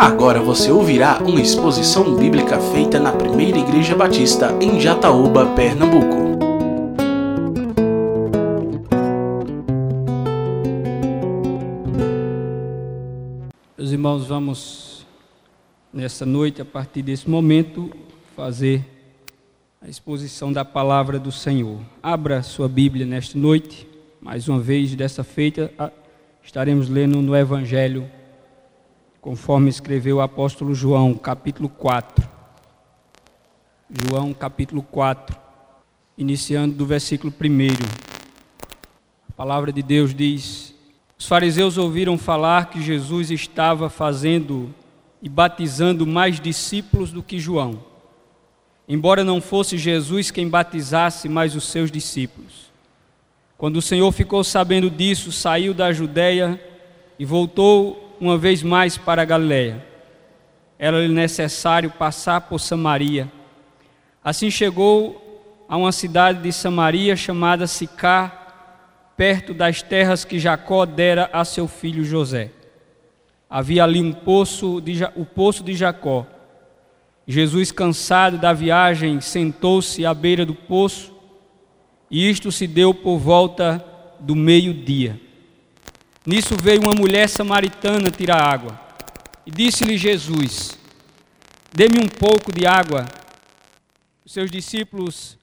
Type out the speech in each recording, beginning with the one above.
Agora você ouvirá uma exposição bíblica feita na Primeira Igreja Batista em Jataúba, Pernambuco. Meus irmãos, vamos nessa noite, a partir desse momento, fazer a exposição da palavra do Senhor. Abra sua Bíblia nesta noite, mais uma vez, dessa feita, estaremos lendo no Evangelho conforme escreveu o apóstolo João, capítulo 4. João, capítulo 4, iniciando do versículo 1. A palavra de Deus diz: Os fariseus ouviram falar que Jesus estava fazendo e batizando mais discípulos do que João, embora não fosse Jesus quem batizasse, mas os seus discípulos. Quando o Senhor ficou sabendo disso, saiu da Judéia e voltou uma vez mais para a Galiléia. Era-lhe necessário passar por Samaria. Assim chegou a uma cidade de Samaria chamada Sicá, perto das terras que Jacó dera a seu filho José. Havia ali um poço, de, o poço de Jacó. Jesus, cansado da viagem, sentou-se à beira do poço, e isto se deu por volta do meio-dia. Nisso veio uma mulher samaritana tirar água. E disse-lhe Jesus: Dê-me um pouco de água. Os seus discípulos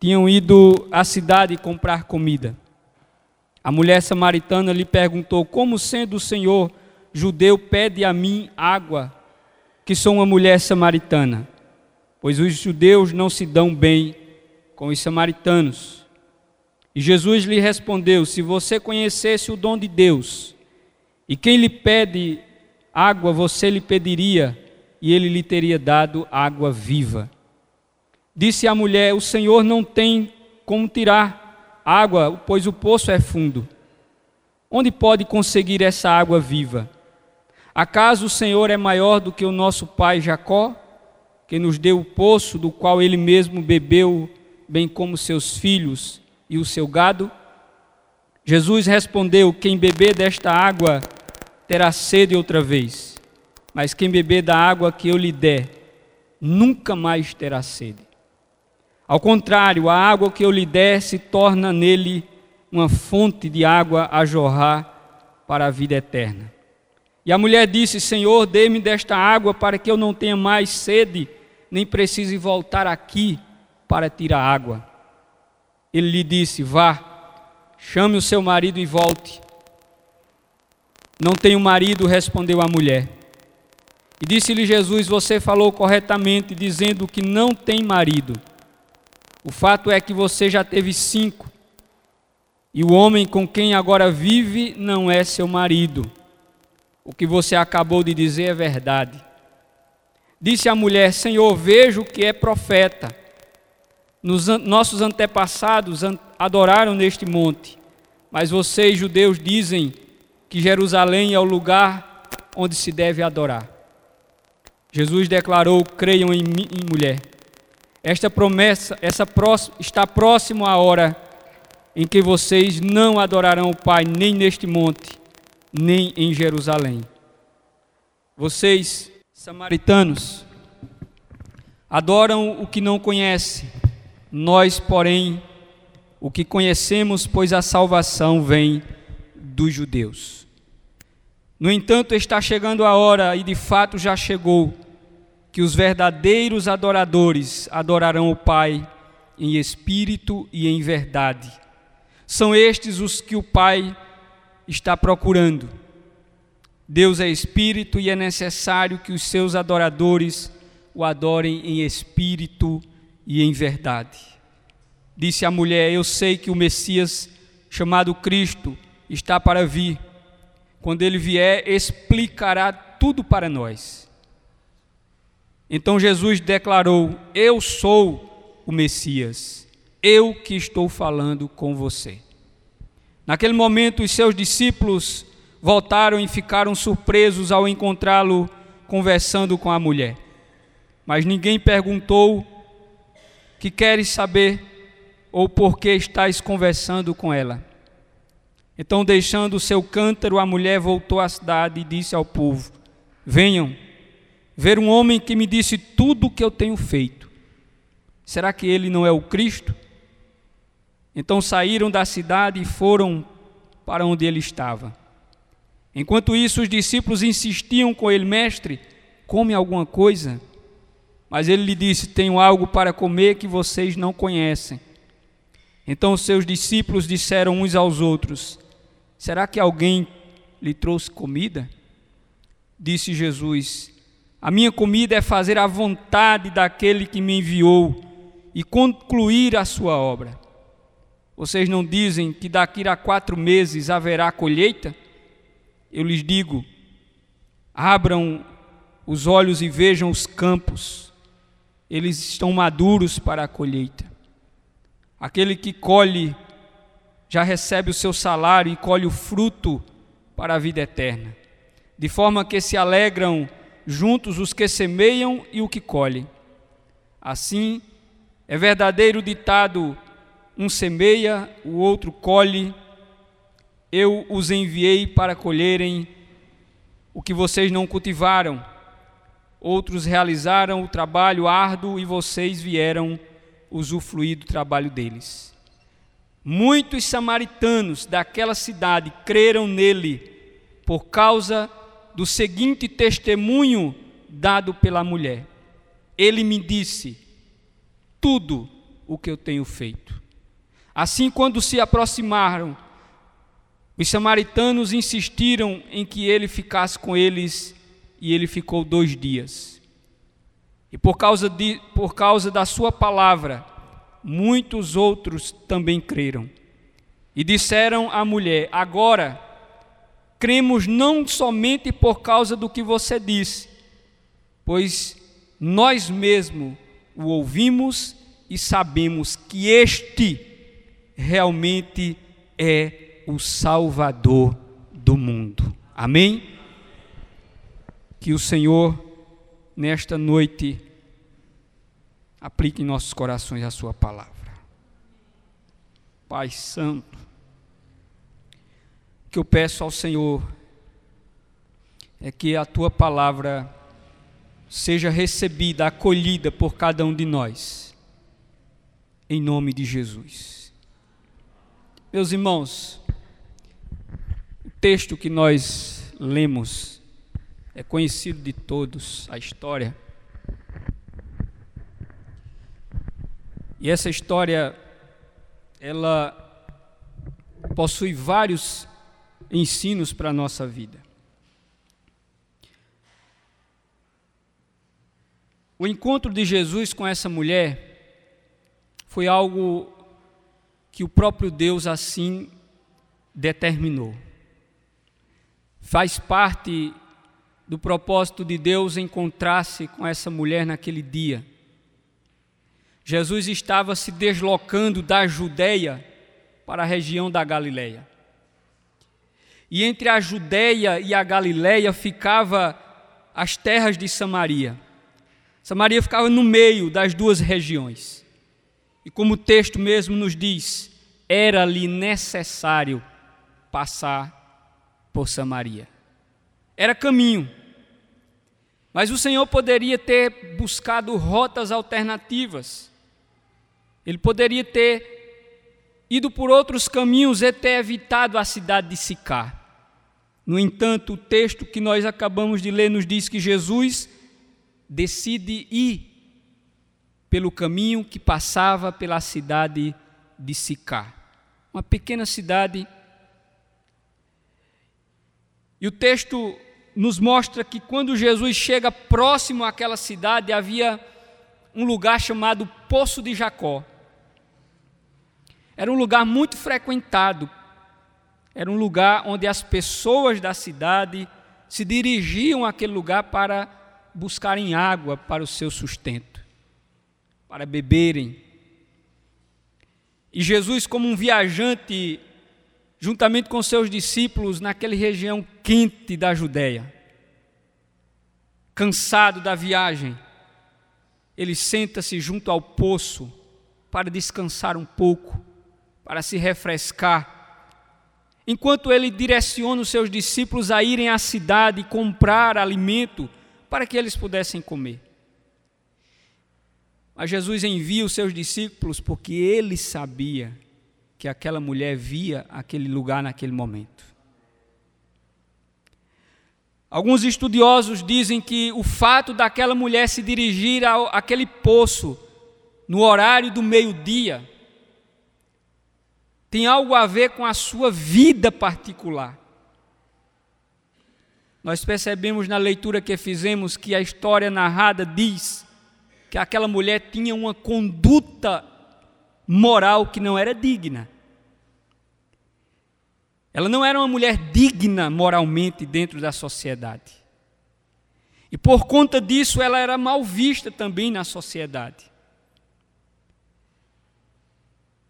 tinham ido à cidade comprar comida. A mulher samaritana lhe perguntou: Como sendo o Senhor judeu pede a mim água, que sou uma mulher samaritana? Pois os judeus não se dão bem com os samaritanos. E Jesus lhe respondeu: Se você conhecesse o dom de Deus, e quem lhe pede água, você lhe pediria, e ele lhe teria dado água viva. Disse a mulher: O Senhor não tem como tirar água, pois o poço é fundo. Onde pode conseguir essa água viva? Acaso o Senhor é maior do que o nosso pai Jacó, que nos deu o poço do qual ele mesmo bebeu, bem como seus filhos e o seu gado? Jesus respondeu: Quem beber desta água terá sede outra vez, mas quem beber da água que eu lhe der, nunca mais terá sede. Ao contrário, a água que eu lhe der se torna nele uma fonte de água a jorrar para a vida eterna. E a mulher disse: Senhor, dê-me desta água para que eu não tenha mais sede, nem precise voltar aqui para tirar água. Ele lhe disse: Vá, chame o seu marido e volte. Não tenho marido, respondeu a mulher. E disse-lhe Jesus: Você falou corretamente, dizendo que não tem marido. O fato é que você já teve cinco, e o homem com quem agora vive não é seu marido. O que você acabou de dizer é verdade. Disse a mulher: Senhor, vejo que é profeta. Nos, nossos antepassados adoraram neste monte, mas vocês, judeus, dizem que Jerusalém é o lugar onde se deve adorar. Jesus declarou: creiam em mim, mulher. Esta promessa, essa próxima, está próximo à hora em que vocês não adorarão o Pai nem neste monte, nem em Jerusalém. Vocês, samaritanos, adoram o que não conhecem nós, porém, o que conhecemos, pois a salvação vem dos judeus. No entanto, está chegando a hora, e de fato já chegou, que os verdadeiros adoradores adorarão o Pai em espírito e em verdade. São estes os que o Pai está procurando. Deus é espírito e é necessário que os seus adoradores o adorem em espírito e em verdade. Disse a mulher: Eu sei que o Messias, chamado Cristo, está para vir. Quando ele vier, explicará tudo para nós. Então Jesus declarou: Eu sou o Messias, eu que estou falando com você. Naquele momento, os seus discípulos voltaram e ficaram surpresos ao encontrá-lo conversando com a mulher. Mas ninguém perguntou que queres saber ou por que estás conversando com ela? Então, deixando o seu cântaro, a mulher voltou à cidade e disse ao povo: Venham ver um homem que me disse tudo o que eu tenho feito. Será que ele não é o Cristo? Então saíram da cidade e foram para onde ele estava. Enquanto isso, os discípulos insistiam com ele, mestre, come alguma coisa. Mas ele lhe disse: Tenho algo para comer que vocês não conhecem. Então os seus discípulos disseram uns aos outros: Será que alguém lhe trouxe comida? Disse Jesus: A minha comida é fazer a vontade daquele que me enviou e concluir a sua obra. Vocês não dizem que daqui a quatro meses haverá colheita? Eu lhes digo: abram os olhos e vejam os campos, eles estão maduros para a colheita. Aquele que colhe já recebe o seu salário e colhe o fruto para a vida eterna, de forma que se alegram juntos os que semeiam e o que colhem. Assim, é verdadeiro ditado: um semeia, o outro colhe eu os enviei para colherem o que vocês não cultivaram. Outros realizaram o trabalho árduo e vocês vieram usufruir do trabalho deles. Muitos samaritanos daquela cidade creram nele por causa do seguinte testemunho dado pela mulher. Ele me disse tudo o que eu tenho feito. Assim, quando se aproximaram, os samaritanos insistiram em que ele ficasse com eles e ele ficou dois dias. E por causa, de, por causa da sua palavra, muitos outros também creram. E disseram à mulher: Agora, cremos não somente por causa do que você disse, pois nós mesmos o ouvimos e sabemos que este realmente é o Salvador do mundo. Amém? Que o Senhor, nesta noite, aplique em nossos corações a Sua palavra. Pai Santo, que eu peço ao Senhor é que a Tua palavra seja recebida, acolhida por cada um de nós, em nome de Jesus. Meus irmãos, texto que nós lemos é conhecido de todos, a história. E essa história, ela possui vários ensinos para a nossa vida. O encontro de Jesus com essa mulher foi algo que o próprio Deus assim determinou. Faz parte do propósito de Deus encontrar-se com essa mulher naquele dia. Jesus estava se deslocando da Judéia para a região da Galileia. E entre a Judéia e a Galileia ficava as terras de Samaria. Samaria ficava no meio das duas regiões. E como o texto mesmo nos diz, era-lhe necessário passar por Samaria. Era caminho. Mas o Senhor poderia ter buscado rotas alternativas. Ele poderia ter ido por outros caminhos e ter evitado a cidade de Sicar. No entanto, o texto que nós acabamos de ler nos diz que Jesus decide ir pelo caminho que passava pela cidade de Sicar, uma pequena cidade e o texto nos mostra que quando Jesus chega próximo àquela cidade, havia um lugar chamado Poço de Jacó. Era um lugar muito frequentado, era um lugar onde as pessoas da cidade se dirigiam àquele lugar para buscarem água para o seu sustento, para beberem. E Jesus, como um viajante juntamente com seus discípulos naquela região quente da Judéia. Cansado da viagem, ele senta-se junto ao poço para descansar um pouco, para se refrescar. enquanto ele direciona os seus discípulos a irem à cidade comprar alimento para que eles pudessem comer. Mas Jesus envia os seus discípulos porque ele sabia que aquela mulher via aquele lugar naquele momento. Alguns estudiosos dizem que o fato daquela mulher se dirigir àquele poço no horário do meio-dia tem algo a ver com a sua vida particular. Nós percebemos na leitura que fizemos que a história narrada diz que aquela mulher tinha uma conduta moral que não era digna. Ela não era uma mulher digna moralmente dentro da sociedade. E por conta disso ela era mal vista também na sociedade.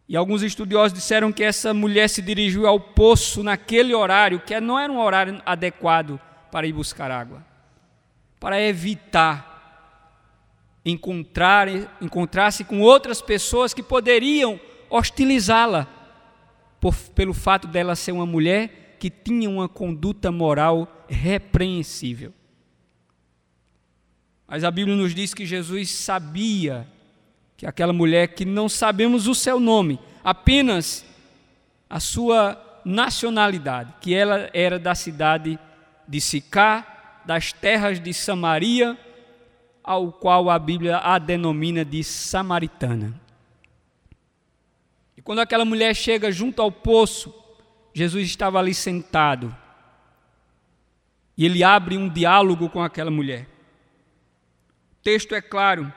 E alguns estudiosos disseram que essa mulher se dirigiu ao poço naquele horário, que não era um horário adequado para ir buscar água, para evitar encontrar encontrar-se com outras pessoas que poderiam hostilizá-la pelo fato dela ser uma mulher que tinha uma conduta moral repreensível. Mas a Bíblia nos diz que Jesus sabia que aquela mulher que não sabemos o seu nome, apenas a sua nacionalidade, que ela era da cidade de Sicá, das terras de Samaria, ao qual a Bíblia a denomina de samaritana. Quando aquela mulher chega junto ao poço, Jesus estava ali sentado. E ele abre um diálogo com aquela mulher. O texto é claro,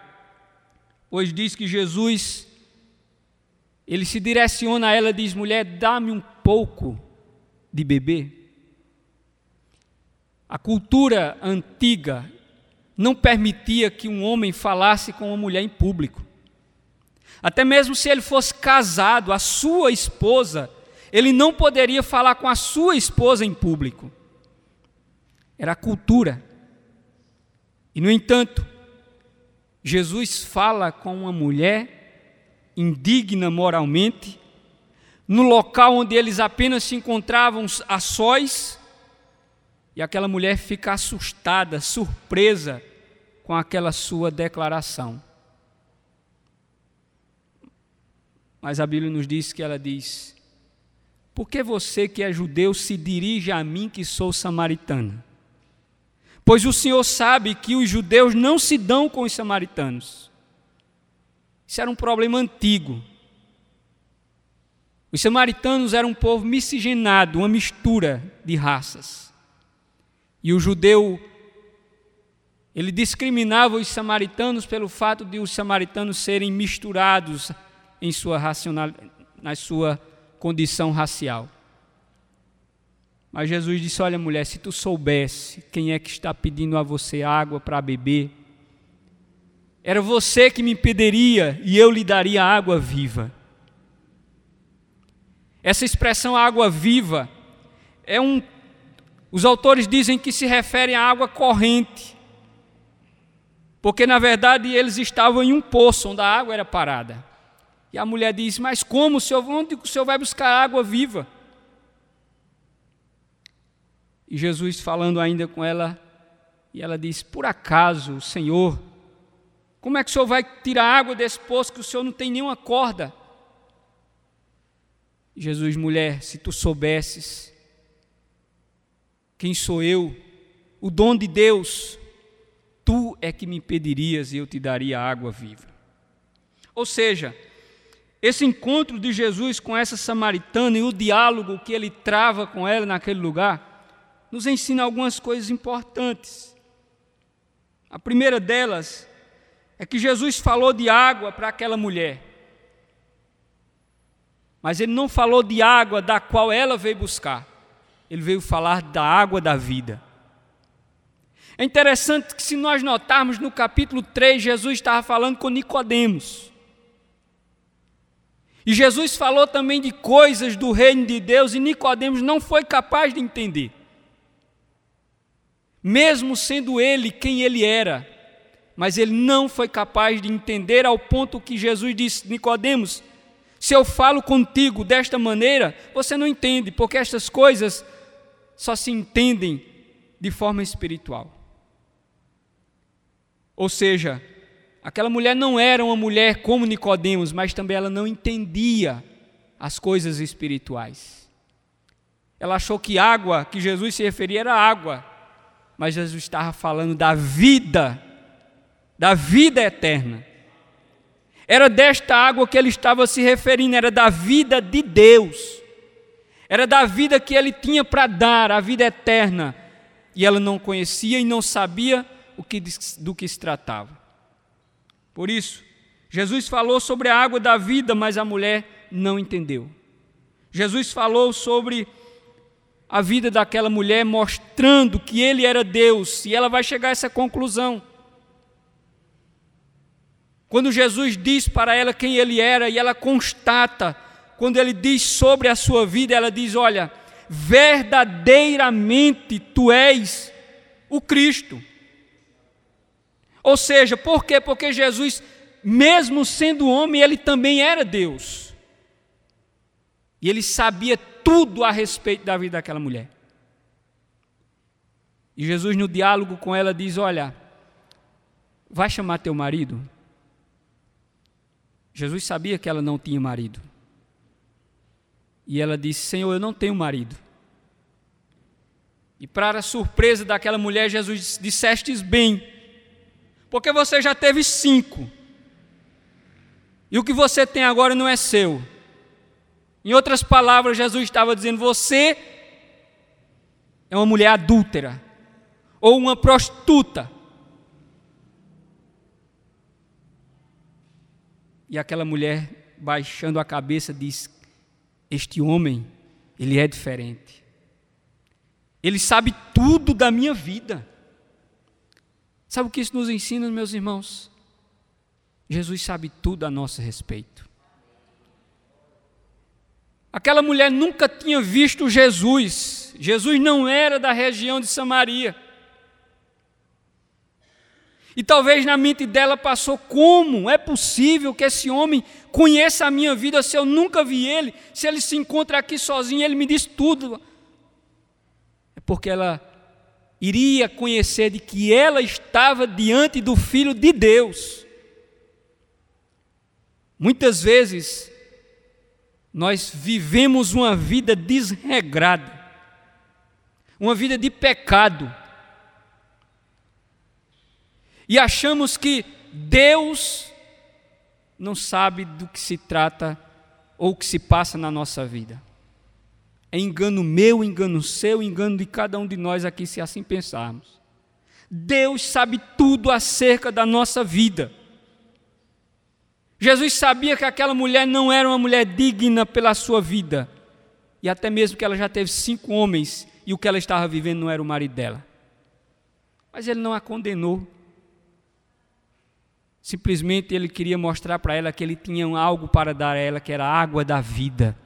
pois diz que Jesus ele se direciona a ela e diz: "Mulher, dá-me um pouco de beber". A cultura antiga não permitia que um homem falasse com uma mulher em público. Até mesmo se ele fosse casado, a sua esposa, ele não poderia falar com a sua esposa em público. Era a cultura. E, no entanto, Jesus fala com uma mulher indigna moralmente, no local onde eles apenas se encontravam a sós, e aquela mulher fica assustada, surpresa com aquela sua declaração. Mas a Bíblia nos diz que ela diz: Por que você que é judeu se dirige a mim que sou samaritana? Pois o Senhor sabe que os judeus não se dão com os samaritanos. Isso era um problema antigo. Os samaritanos eram um povo miscigenado, uma mistura de raças. E o judeu, ele discriminava os samaritanos pelo fato de os samaritanos serem misturados em sua racional, na sua condição racial. Mas Jesus disse: Olha, mulher, se tu soubesse quem é que está pedindo a você água para beber, era você que me pediria e eu lhe daria água viva. Essa expressão água viva é um os autores dizem que se refere à água corrente, porque na verdade eles estavam em um poço onde a água era parada. E a mulher diz: Mas como, senhor, onde o senhor vai buscar água viva? E Jesus falando ainda com ela, e ela diz: Por acaso, Senhor, como é que o senhor vai tirar água desse poço que o senhor não tem nenhuma corda? Jesus, mulher, se tu soubesses quem sou eu? O dom de Deus. Tu é que me pedirias e eu te daria água viva. Ou seja, esse encontro de Jesus com essa samaritana e o diálogo que ele trava com ela naquele lugar, nos ensina algumas coisas importantes. A primeira delas é que Jesus falou de água para aquela mulher, mas ele não falou de água da qual ela veio buscar ele veio falar da água da vida. É interessante que se nós notarmos no capítulo 3, Jesus estava falando com Nicodemos. E Jesus falou também de coisas do reino de Deus e Nicodemos não foi capaz de entender. Mesmo sendo ele quem ele era, mas ele não foi capaz de entender ao ponto que Jesus disse: Nicodemos, Se eu falo contigo desta maneira, você não entende, porque estas coisas só se entendem de forma espiritual. Ou seja, aquela mulher não era uma mulher como Nicodemos, mas também ela não entendia as coisas espirituais. Ela achou que água, que Jesus se referia era água, mas Jesus estava falando da vida, da vida eterna. Era desta água que ele estava se referindo, era da vida de Deus. Era da vida que ele tinha para dar, a vida eterna. E ela não conhecia e não sabia o que, do que se tratava. Por isso, Jesus falou sobre a água da vida, mas a mulher não entendeu. Jesus falou sobre a vida daquela mulher, mostrando que ele era Deus, e ela vai chegar a essa conclusão. Quando Jesus diz para ela quem ele era e ela constata, quando ele diz sobre a sua vida, ela diz: Olha, verdadeiramente tu és o Cristo. Ou seja, por quê? Porque Jesus, mesmo sendo homem, ele também era Deus. E ele sabia tudo a respeito da vida daquela mulher. E Jesus, no diálogo com ela, diz: Olha, vai chamar teu marido. Jesus sabia que ela não tinha marido. E ela disse: Senhor, eu não tenho marido. E para a surpresa daquela mulher, Jesus disse: Dissestes bem, porque você já teve cinco. E o que você tem agora não é seu. Em outras palavras, Jesus estava dizendo: Você é uma mulher adúltera, ou uma prostituta, E aquela mulher, baixando a cabeça, diz: Este homem, ele é diferente. Ele sabe tudo da minha vida. Sabe o que isso nos ensina, meus irmãos? Jesus sabe tudo a nosso respeito. Aquela mulher nunca tinha visto Jesus. Jesus não era da região de Samaria. E talvez na mente dela passou: como é possível que esse homem conheça a minha vida se eu nunca vi ele? Se ele se encontra aqui sozinho, ele me diz tudo. É porque ela iria conhecer de que ela estava diante do Filho de Deus. Muitas vezes, nós vivemos uma vida desregrada, uma vida de pecado e achamos que Deus não sabe do que se trata ou o que se passa na nossa vida. É engano meu, engano seu, engano de cada um de nós aqui, se assim pensarmos. Deus sabe tudo acerca da nossa vida. Jesus sabia que aquela mulher não era uma mulher digna pela sua vida, e até mesmo que ela já teve cinco homens e o que ela estava vivendo não era o marido dela. Mas ele não a condenou, Simplesmente ele queria mostrar para ela que ele tinha algo para dar a ela, que era a água da vida.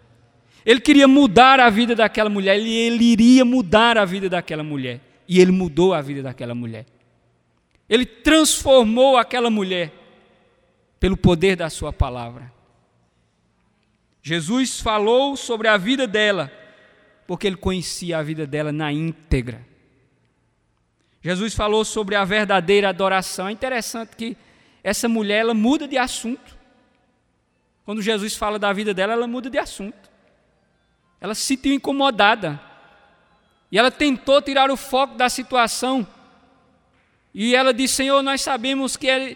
Ele queria mudar a vida daquela mulher, ele, ele iria mudar a vida daquela mulher. E ele mudou a vida daquela mulher. Ele transformou aquela mulher pelo poder da sua palavra. Jesus falou sobre a vida dela, porque ele conhecia a vida dela na íntegra. Jesus falou sobre a verdadeira adoração. É interessante que essa mulher ela muda de assunto. Quando Jesus fala da vida dela, ela muda de assunto. Ela se sentiu incomodada. E ela tentou tirar o foco da situação. E ela disse: Senhor, nós sabemos que é,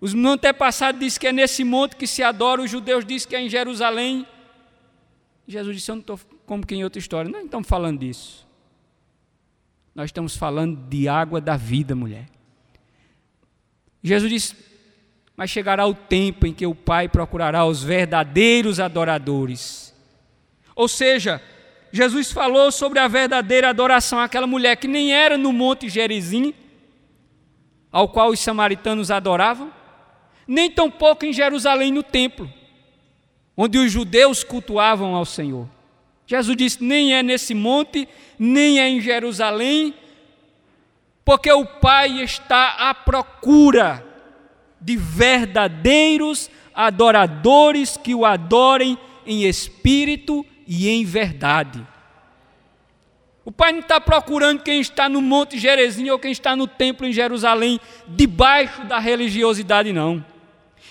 os antepassados dizem que é nesse monte que se adora, os judeus dizem que é em Jerusalém. Jesus disse: Eu não estou como que em outra história. Não estamos falando disso. Nós estamos falando de água da vida, mulher. Jesus disse: Mas chegará o tempo em que o Pai procurará os verdadeiros adoradores. Ou seja, Jesus falou sobre a verdadeira adoração àquela mulher que nem era no Monte Gerizim, ao qual os samaritanos adoravam, nem tampouco em Jerusalém no templo, onde os judeus cultuavam ao Senhor. Jesus disse: nem é nesse monte, nem é em Jerusalém, porque o Pai está à procura de verdadeiros adoradores que o adorem em espírito e em verdade. O Pai não está procurando quem está no Monte Gerezinho ou quem está no templo em Jerusalém, debaixo da religiosidade, não.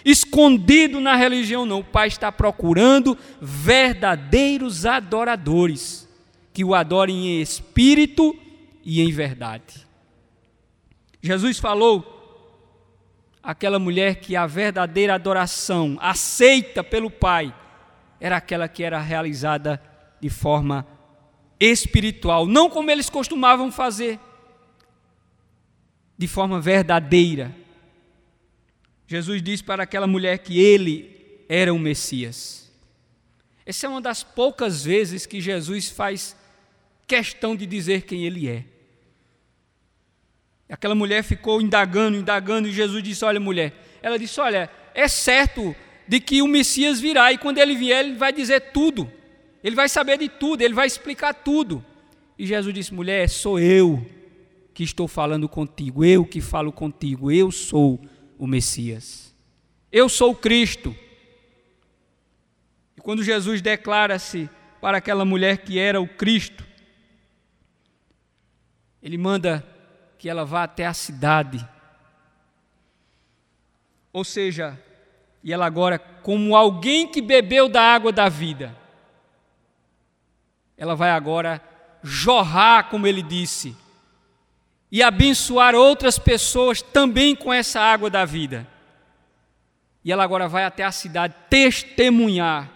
Escondido na religião, não. O Pai está procurando verdadeiros adoradores, que o adorem em espírito e em verdade. Jesus falou aquela mulher que a verdadeira adoração aceita pelo Pai era aquela que era realizada de forma espiritual, não como eles costumavam fazer, de forma verdadeira. Jesus disse para aquela mulher que ele era o Messias. Essa é uma das poucas vezes que Jesus faz questão de dizer quem ele é. Aquela mulher ficou indagando, indagando, e Jesus disse: Olha, mulher, ela disse: Olha, é certo de que o Messias virá, e quando ele vier, ele vai dizer tudo. Ele vai saber de tudo, ele vai explicar tudo. E Jesus disse: mulher, sou eu que estou falando contigo, eu que falo contigo, eu sou o Messias. Eu sou o Cristo. E quando Jesus declara-se para aquela mulher que era o Cristo, ele manda que ela vá até a cidade. Ou seja, e ela agora, como alguém que bebeu da água da vida, ela vai agora jorrar, como ele disse, e abençoar outras pessoas também com essa água da vida. E ela agora vai até a cidade testemunhar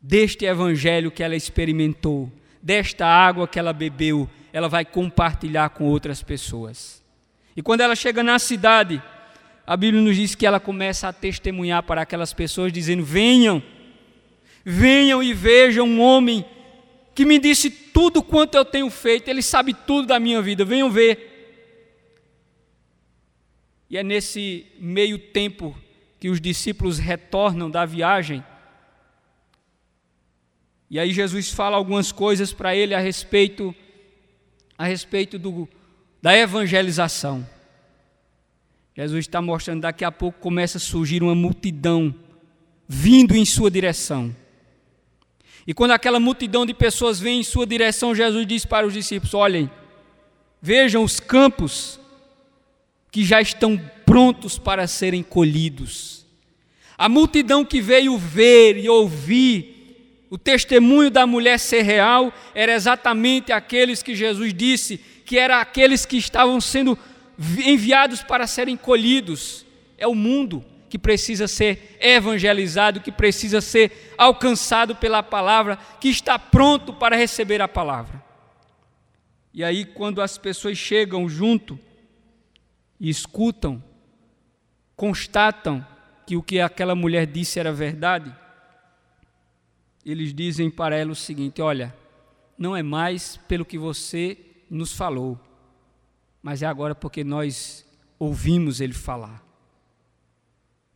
deste evangelho que ela experimentou, desta água que ela bebeu, ela vai compartilhar com outras pessoas. E quando ela chega na cidade, a Bíblia nos diz que ela começa a testemunhar para aquelas pessoas, dizendo: Venham Venham e vejam um homem que me disse tudo quanto eu tenho feito, ele sabe tudo da minha vida, venham ver. E é nesse meio tempo que os discípulos retornam da viagem. E aí Jesus fala algumas coisas para ele a respeito a respeito do, da evangelização. Jesus está mostrando daqui a pouco começa a surgir uma multidão vindo em sua direção. E quando aquela multidão de pessoas vem em sua direção, Jesus diz para os discípulos: Olhem, vejam os campos que já estão prontos para serem colhidos. A multidão que veio ver e ouvir o testemunho da mulher ser real era exatamente aqueles que Jesus disse que eram aqueles que estavam sendo enviados para serem colhidos. É o mundo que precisa ser evangelizado, que precisa ser alcançado pela palavra, que está pronto para receber a palavra. E aí, quando as pessoas chegam junto e escutam, constatam que o que aquela mulher disse era verdade, eles dizem para ela o seguinte: Olha, não é mais pelo que você nos falou, mas é agora porque nós ouvimos ele falar.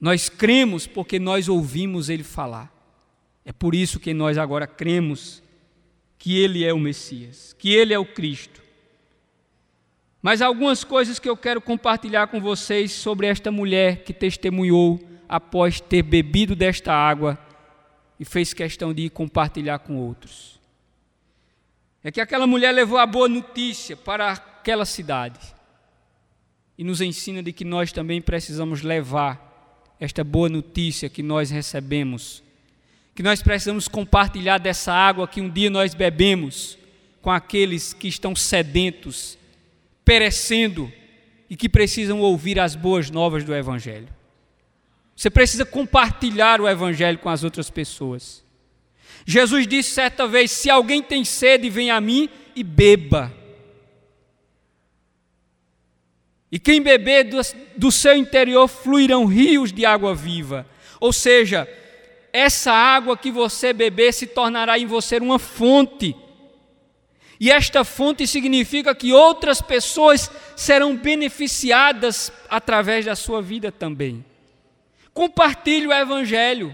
Nós cremos porque nós ouvimos ele falar. É por isso que nós agora cremos que ele é o Messias, que ele é o Cristo. Mas algumas coisas que eu quero compartilhar com vocês sobre esta mulher que testemunhou após ter bebido desta água e fez questão de compartilhar com outros. É que aquela mulher levou a boa notícia para aquela cidade e nos ensina de que nós também precisamos levar esta boa notícia que nós recebemos, que nós precisamos compartilhar dessa água que um dia nós bebemos com aqueles que estão sedentos, perecendo e que precisam ouvir as boas novas do Evangelho. Você precisa compartilhar o Evangelho com as outras pessoas. Jesus disse certa vez: Se alguém tem sede, vem a mim e beba. E quem beber do, seu interior fluirão rios de água viva. Ou seja, essa água que você beber se tornará em você uma fonte. E esta fonte significa que outras pessoas serão beneficiadas através da sua vida também. Compartilhe o Evangelho.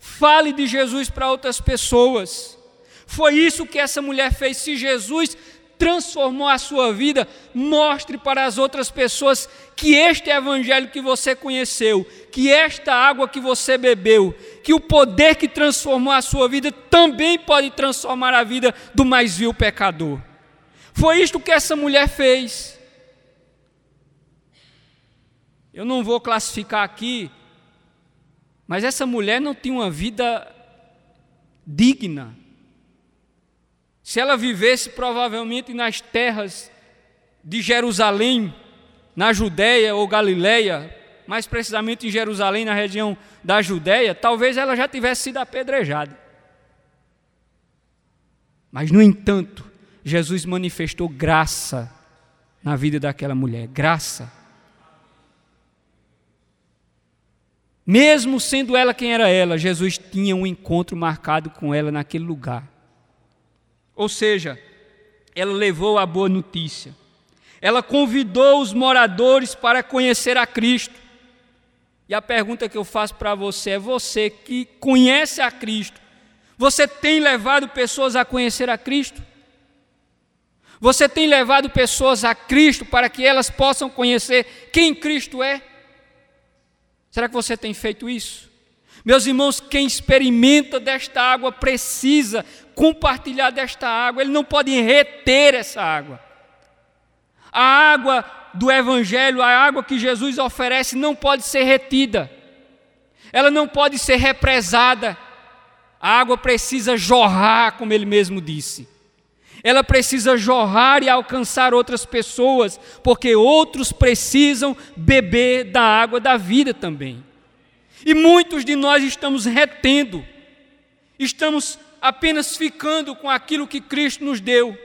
Fale de Jesus para outras pessoas. Foi isso que essa mulher fez. Se Jesus transformou a sua vida, mostre para as outras pessoas que este evangelho que você conheceu, que esta água que você bebeu, que o poder que transformou a sua vida também pode transformar a vida do mais vil pecador. Foi isto que essa mulher fez. Eu não vou classificar aqui, mas essa mulher não tinha uma vida digna. Se ela vivesse provavelmente nas terras de Jerusalém, na Judéia ou Galiléia, mais precisamente em Jerusalém, na região da Judéia, talvez ela já tivesse sido apedrejada. Mas, no entanto, Jesus manifestou graça na vida daquela mulher graça. Mesmo sendo ela quem era ela, Jesus tinha um encontro marcado com ela naquele lugar. Ou seja, ela levou a boa notícia. Ela convidou os moradores para conhecer a Cristo. E a pergunta que eu faço para você é: você que conhece a Cristo, você tem levado pessoas a conhecer a Cristo? Você tem levado pessoas a Cristo para que elas possam conhecer quem Cristo é? Será que você tem feito isso? Meus irmãos, quem experimenta desta água precisa compartilhar desta água, ele não pode reter essa água. A água do Evangelho, a água que Jesus oferece, não pode ser retida, ela não pode ser represada. A água precisa jorrar, como ele mesmo disse. Ela precisa jorrar e alcançar outras pessoas, porque outros precisam beber da água da vida também. E muitos de nós estamos retendo, estamos apenas ficando com aquilo que Cristo nos deu.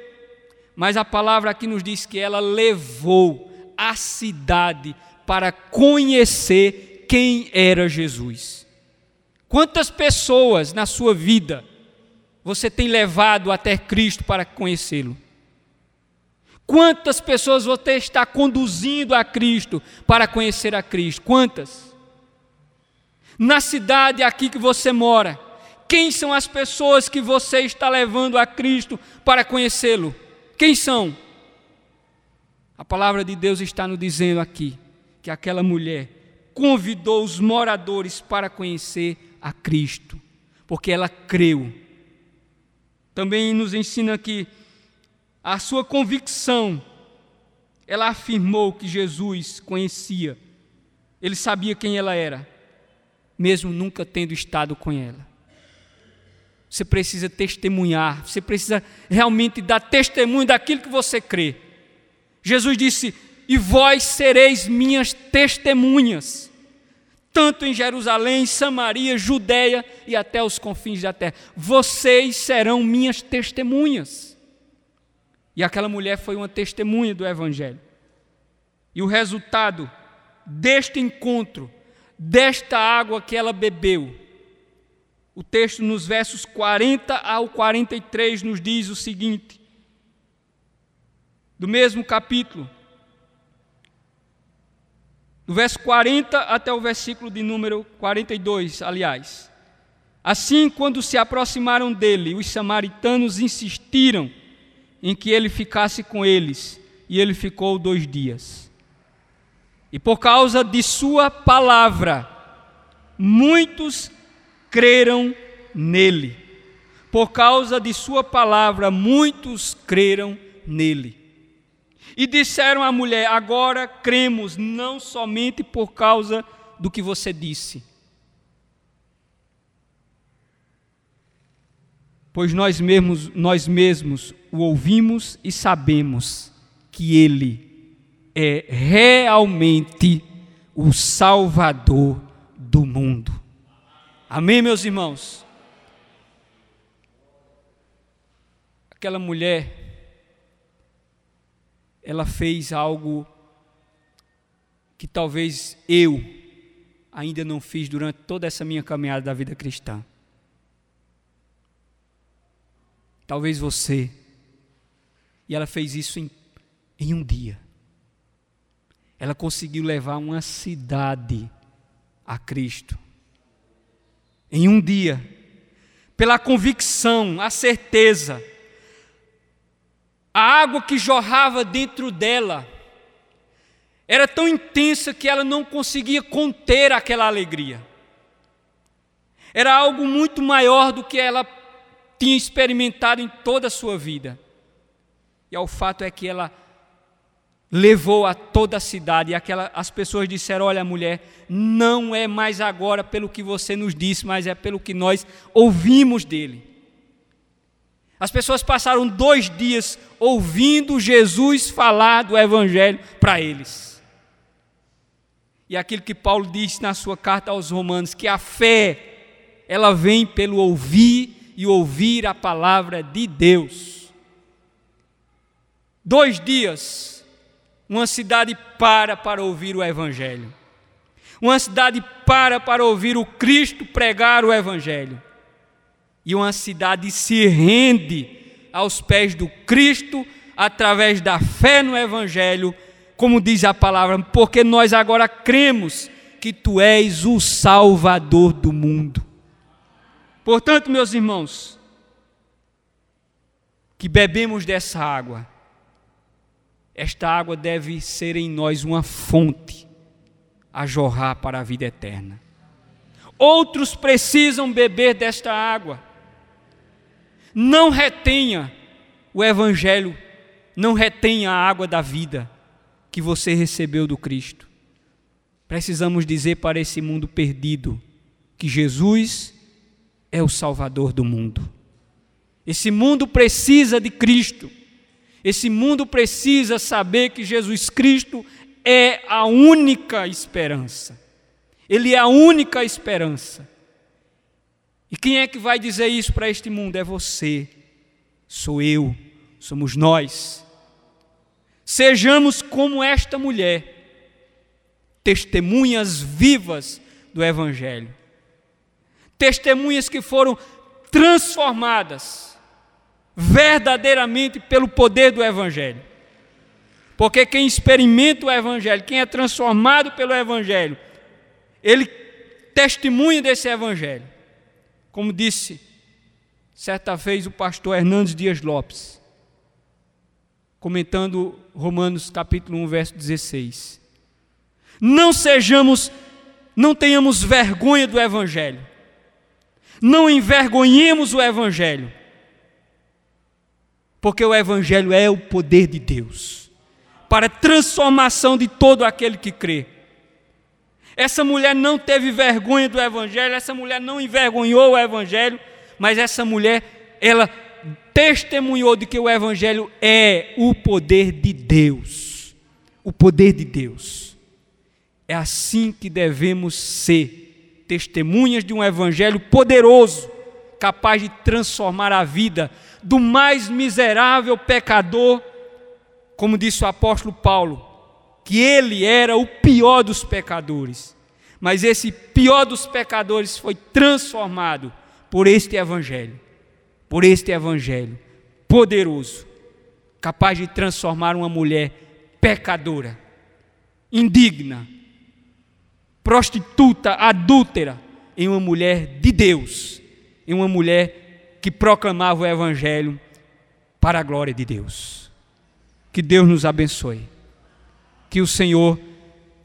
Mas a palavra aqui nos diz que ela levou a cidade para conhecer quem era Jesus. Quantas pessoas na sua vida você tem levado até Cristo para conhecê-lo? Quantas pessoas você está conduzindo a Cristo para conhecer a Cristo? Quantas? Na cidade aqui que você mora, quem são as pessoas que você está levando a Cristo para conhecê-lo? Quem são? A palavra de Deus está nos dizendo aqui que aquela mulher convidou os moradores para conhecer a Cristo, porque ela creu também nos ensina que a sua convicção, ela afirmou que Jesus conhecia, ele sabia quem ela era, mesmo nunca tendo estado com ela. Você precisa testemunhar, você precisa realmente dar testemunho daquilo que você crê. Jesus disse: E vós sereis minhas testemunhas tanto em Jerusalém, Samaria, Judéia e até os confins da terra. Vocês serão minhas testemunhas. E aquela mulher foi uma testemunha do Evangelho. E o resultado deste encontro, desta água que ela bebeu, o texto nos versos 40 ao 43 nos diz o seguinte: do mesmo capítulo, do verso 40 até o versículo de número 42, aliás. Assim, quando se aproximaram dele, os samaritanos insistiram em que ele ficasse com eles, e ele ficou dois dias. E por causa de sua palavra, muitos creram nele. Por causa de sua palavra, muitos creram nele. E disseram à mulher: Agora cremos, não somente por causa do que você disse, pois nós mesmos, nós mesmos o ouvimos e sabemos que Ele é realmente o Salvador do mundo. Amém, meus irmãos? Aquela mulher ela fez algo que talvez eu ainda não fiz durante toda essa minha caminhada da vida cristã. Talvez você. E ela fez isso em, em um dia. Ela conseguiu levar uma cidade a Cristo. Em um dia. Pela convicção, a certeza a água que jorrava dentro dela era tão intensa que ela não conseguia conter aquela alegria. Era algo muito maior do que ela tinha experimentado em toda a sua vida. E o fato é que ela levou a toda a cidade e aquela, as pessoas disseram: Olha, mulher, não é mais agora pelo que você nos disse, mas é pelo que nós ouvimos dele. As pessoas passaram dois dias ouvindo Jesus falar do Evangelho para eles. E aquilo que Paulo disse na sua carta aos Romanos, que a fé, ela vem pelo ouvir e ouvir a palavra de Deus. Dois dias, uma cidade para para ouvir o Evangelho. Uma cidade para para ouvir o Cristo pregar o Evangelho e uma cidade se rende aos pés do Cristo através da fé no Evangelho, como diz a palavra, porque nós agora cremos que tu és o Salvador do mundo. Portanto, meus irmãos, que bebemos dessa água, esta água deve ser em nós uma fonte a jorrar para a vida eterna. Outros precisam beber desta água. Não retenha o Evangelho, não retenha a água da vida que você recebeu do Cristo. Precisamos dizer para esse mundo perdido que Jesus é o Salvador do mundo. Esse mundo precisa de Cristo. Esse mundo precisa saber que Jesus Cristo é a única esperança. Ele é a única esperança. E quem é que vai dizer isso para este mundo? É você, sou eu, somos nós. Sejamos como esta mulher, testemunhas vivas do Evangelho, testemunhas que foram transformadas verdadeiramente pelo poder do Evangelho. Porque quem experimenta o Evangelho, quem é transformado pelo Evangelho, ele testemunha desse Evangelho. Como disse certa vez o pastor Hernandes Dias Lopes, comentando Romanos capítulo 1, verso 16. Não sejamos, não tenhamos vergonha do Evangelho, não envergonhemos o Evangelho, porque o Evangelho é o poder de Deus para a transformação de todo aquele que crê. Essa mulher não teve vergonha do Evangelho, essa mulher não envergonhou o Evangelho, mas essa mulher, ela testemunhou de que o Evangelho é o poder de Deus. O poder de Deus. É assim que devemos ser, testemunhas de um Evangelho poderoso, capaz de transformar a vida do mais miserável pecador, como disse o apóstolo Paulo, que ele era o pior dos pecadores. Mas esse pior dos pecadores foi transformado por este evangelho. Por este evangelho poderoso, capaz de transformar uma mulher pecadora, indigna, prostituta, adúltera, em uma mulher de Deus, em uma mulher que proclamava o evangelho para a glória de Deus. Que Deus nos abençoe que o Senhor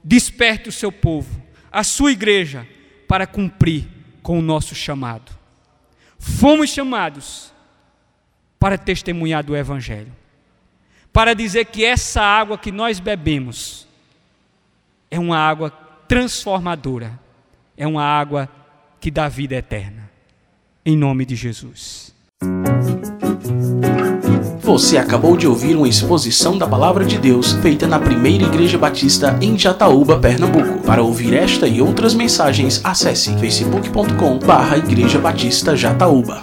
desperte o seu povo, a sua igreja, para cumprir com o nosso chamado. Fomos chamados para testemunhar do Evangelho, para dizer que essa água que nós bebemos é uma água transformadora, é uma água que dá vida eterna. Em nome de Jesus. Você acabou de ouvir uma exposição da Palavra de Deus feita na Primeira Igreja Batista em Jataúba, Pernambuco. Para ouvir esta e outras mensagens, acesse facebook.com/barra Igreja Batista Jataúba.